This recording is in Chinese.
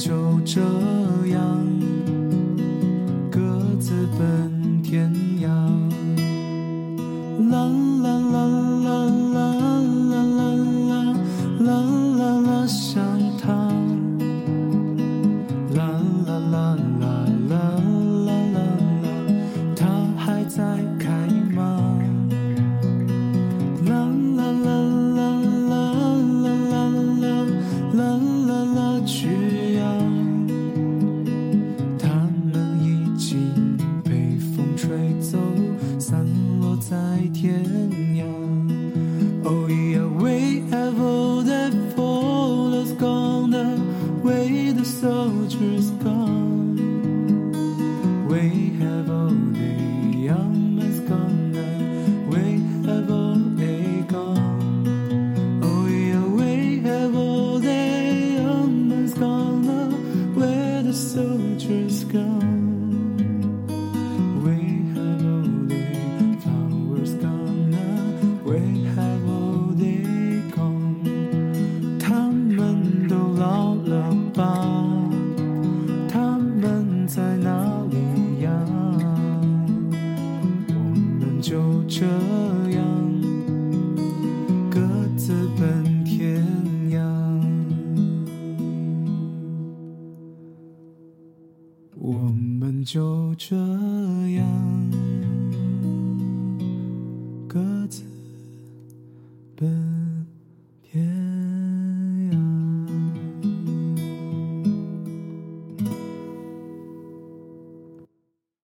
就这样，各自奔天涯。soldiers. 这样，各自奔天涯。我们就这样。各自奔天涯。